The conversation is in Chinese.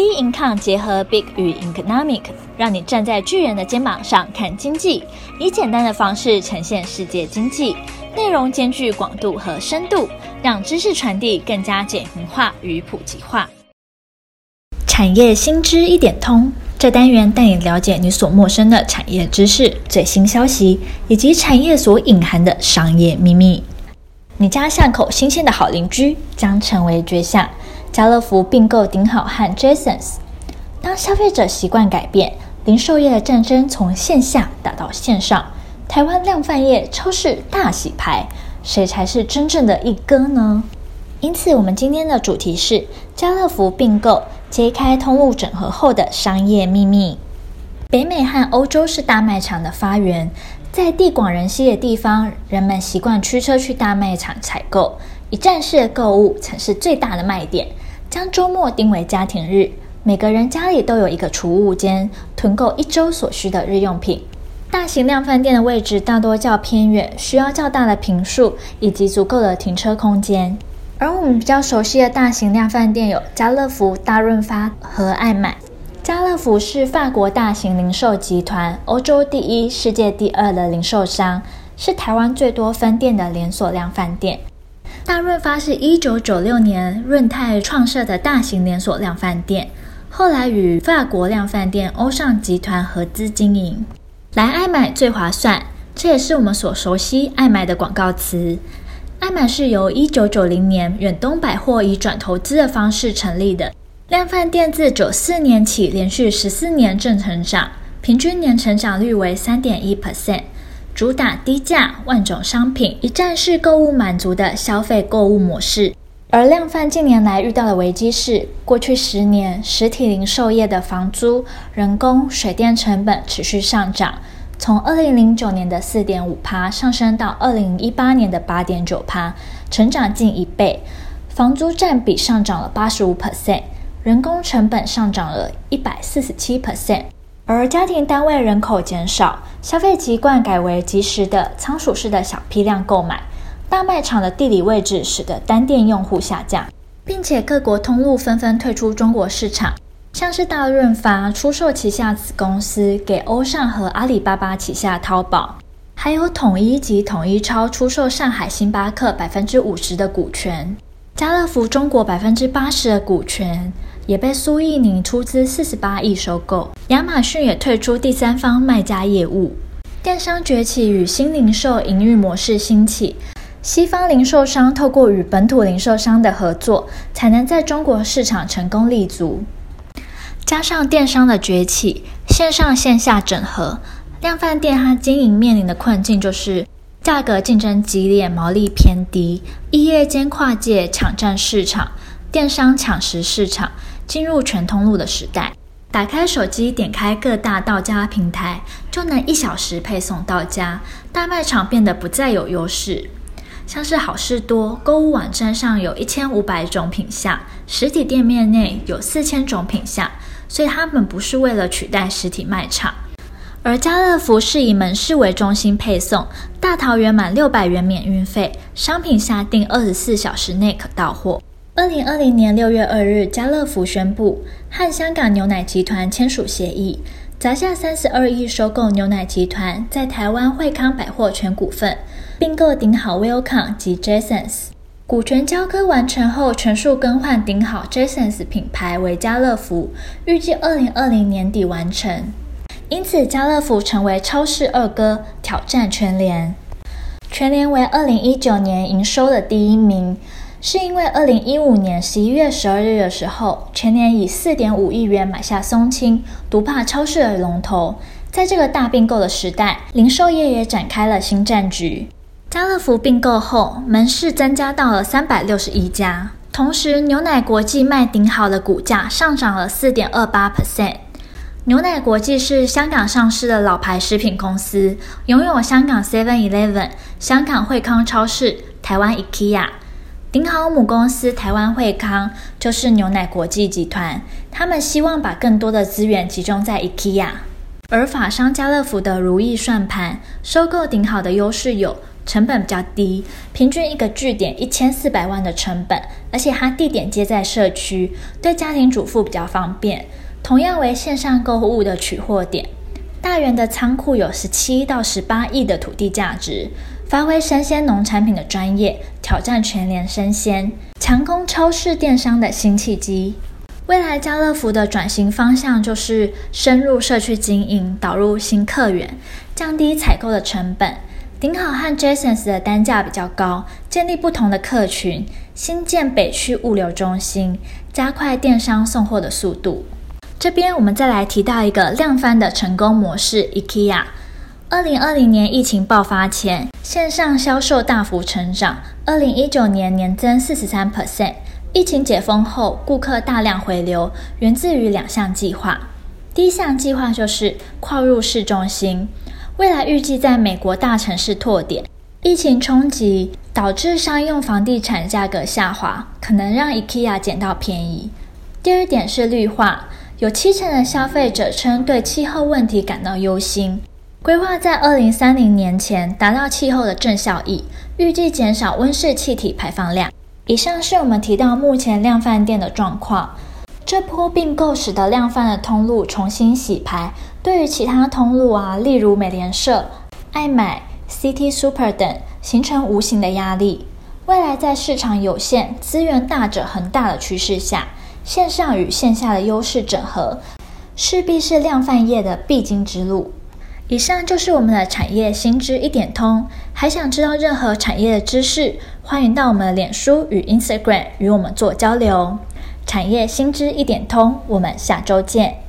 B Income 结合 Big 与 Economic，让你站在巨人的肩膀上看经济，以简单的方式呈现世界经济，内容兼具广度和深度，让知识传递更加简明化与普及化。产业新知一点通，这单元带你了解你所陌生的产业知识、最新消息，以及产业所隐含的商业秘密。你家巷口新鲜的好邻居将成为绝响。家乐福并购顶好和 Jasons。当消费者习惯改变，零售业的战争从线下打到线上，台湾量贩业超市大洗牌，谁才是真正的一哥呢？因此，我们今天的主题是家乐福并购揭开通路整合后的商业秘密。北美和欧洲是大卖场的发源，在地广人稀的地方，人们习惯驱车去大卖场采购，一站式的购物曾是最大的卖点。将周末定为家庭日，每个人家里都有一个储物间，囤购一周所需的日用品。大型量贩店的位置大多较偏远，需要较大的坪数以及足够的停车空间。而我们比较熟悉的大型量贩店有家乐福、大润发和爱买。家乐福是法国大型零售集团，欧洲第一、世界第二的零售商，是台湾最多分店的连锁量贩店。大润发是一九九六年润泰创设的大型连锁量贩店，后来与法国量贩店欧尚集团合资经营。来爱买最划算，这也是我们所熟悉爱买的广告词。爱买是由一九九零年远东百货以转投资的方式成立的，量贩店自九四年起连续十四年正成长，平均年成长率为三点一 percent。主打低价、万种商品、一站式购物满足的消费购物模式。而量贩近年来遇到的危机是，过去十年实体零售业的房租、人工、水电成本持续上涨，从二零零九年的四点五趴上升到二零一八年的八点九趴，成长近一倍。房租占比上涨了八十五 percent，人工成本上涨了一百四十七 percent。而家庭单位人口减少，消费习惯改为即时的仓鼠式的小批量购买。大卖场的地理位置使得单店用户下降，并且各国通路纷纷退出中国市场，像是大润发出售旗下子公司给欧尚和阿里巴巴旗下淘宝，还有统一及统一超出售上海星巴克百分之五十的股权，家乐福中国百分之八十的股权。也被苏奕宁出资四十八亿收购，亚马逊也退出第三方卖家业务，电商崛起与新零售营运模式兴起，西方零售商透过与本土零售商的合作，才能在中国市场成功立足。加上电商的崛起，线上线下整合，量贩店它经营面临的困境就是价格竞争激烈，毛利偏低，异业间跨界抢占市场，电商抢食市场。进入全通路的时代，打开手机，点开各大到家平台，就能一小时配送到家。大卖场变得不再有优势，像是好事多购物网站上有一千五百种品项，实体店面内有四千种品项，所以他们不是为了取代实体卖场。而家乐福是以门市为中心配送，大桃园满六百元免运费，商品下订二十四小时内可到货。二零二零年六月二日，家乐福宣布和香港牛奶集团签署协议，砸下三十二亿收购牛奶集团在台湾惠康百货全股份，并购顶好 w i l c o m 及 Jasons。股权交割完成后，全数更换顶好 Jasons 品牌为家乐福，预计二零二零年底完成。因此，家乐福成为超市二哥，挑战全联。全联为二零一九年营收的第一名。是因为二零一五年十一月十二日的时候，全年以四点五亿元买下松青，独霸超市的龙头。在这个大并购的时代，零售业也展开了新战局。家乐福并购后，门市增加到了三百六十一家，同时牛奶国际卖顶好的股价上涨了四点二八 percent。牛奶国际是香港上市的老牌食品公司，拥有香港 Seven Eleven、香港惠康超市、台湾 IKEA。顶好母公司台湾惠康就是牛奶国际集团，他们希望把更多的资源集中在 IKEA，而法商家乐福的如意算盘收购顶好的优势有成本比较低，平均一个据点一千四百万的成本，而且它地点接在社区，对家庭主妇比较方便。同样为线上购物的取货点，大园的仓库有十七到十八亿的土地价值，发挥生鲜农产品的专业，挑战全联生鲜，强攻超市电商的新契机。未来家乐福的转型方向就是深入社区经营，导入新客源，降低采购的成本。顶好和 Jasons 的单价比较高，建立不同的客群，新建北区物流中心，加快电商送货的速度。这边我们再来提到一个量贩的成功模式，IKEA。二零二零年疫情爆发前，线上销售大幅成长，二零一九年年增四十三 percent。疫情解封后，顾客大量回流，源自于两项计划。第一项计划就是跨入市中心，未来预计在美国大城市拓点。疫情冲击导致商用房地产价格下滑，可能让 IKEA 捡到便宜。第二点是绿化。有七成的消费者称对气候问题感到忧心，规划在二零三零年前达到气候的正效益，预计减少温室气体排放量。以上是我们提到目前量贩店的状况。这波并购使得量贩的通路重新洗牌，对于其他通路啊，例如美联社、爱买、City Super 等，形成无形的压力。未来在市场有限、资源大者恒大的趋势下，线上与线下的优势整合，势必是量贩业的必经之路。以上就是我们的产业新知一点通。还想知道任何产业的知识，欢迎到我们的脸书与 Instagram 与我们做交流。产业新知一点通，我们下周见。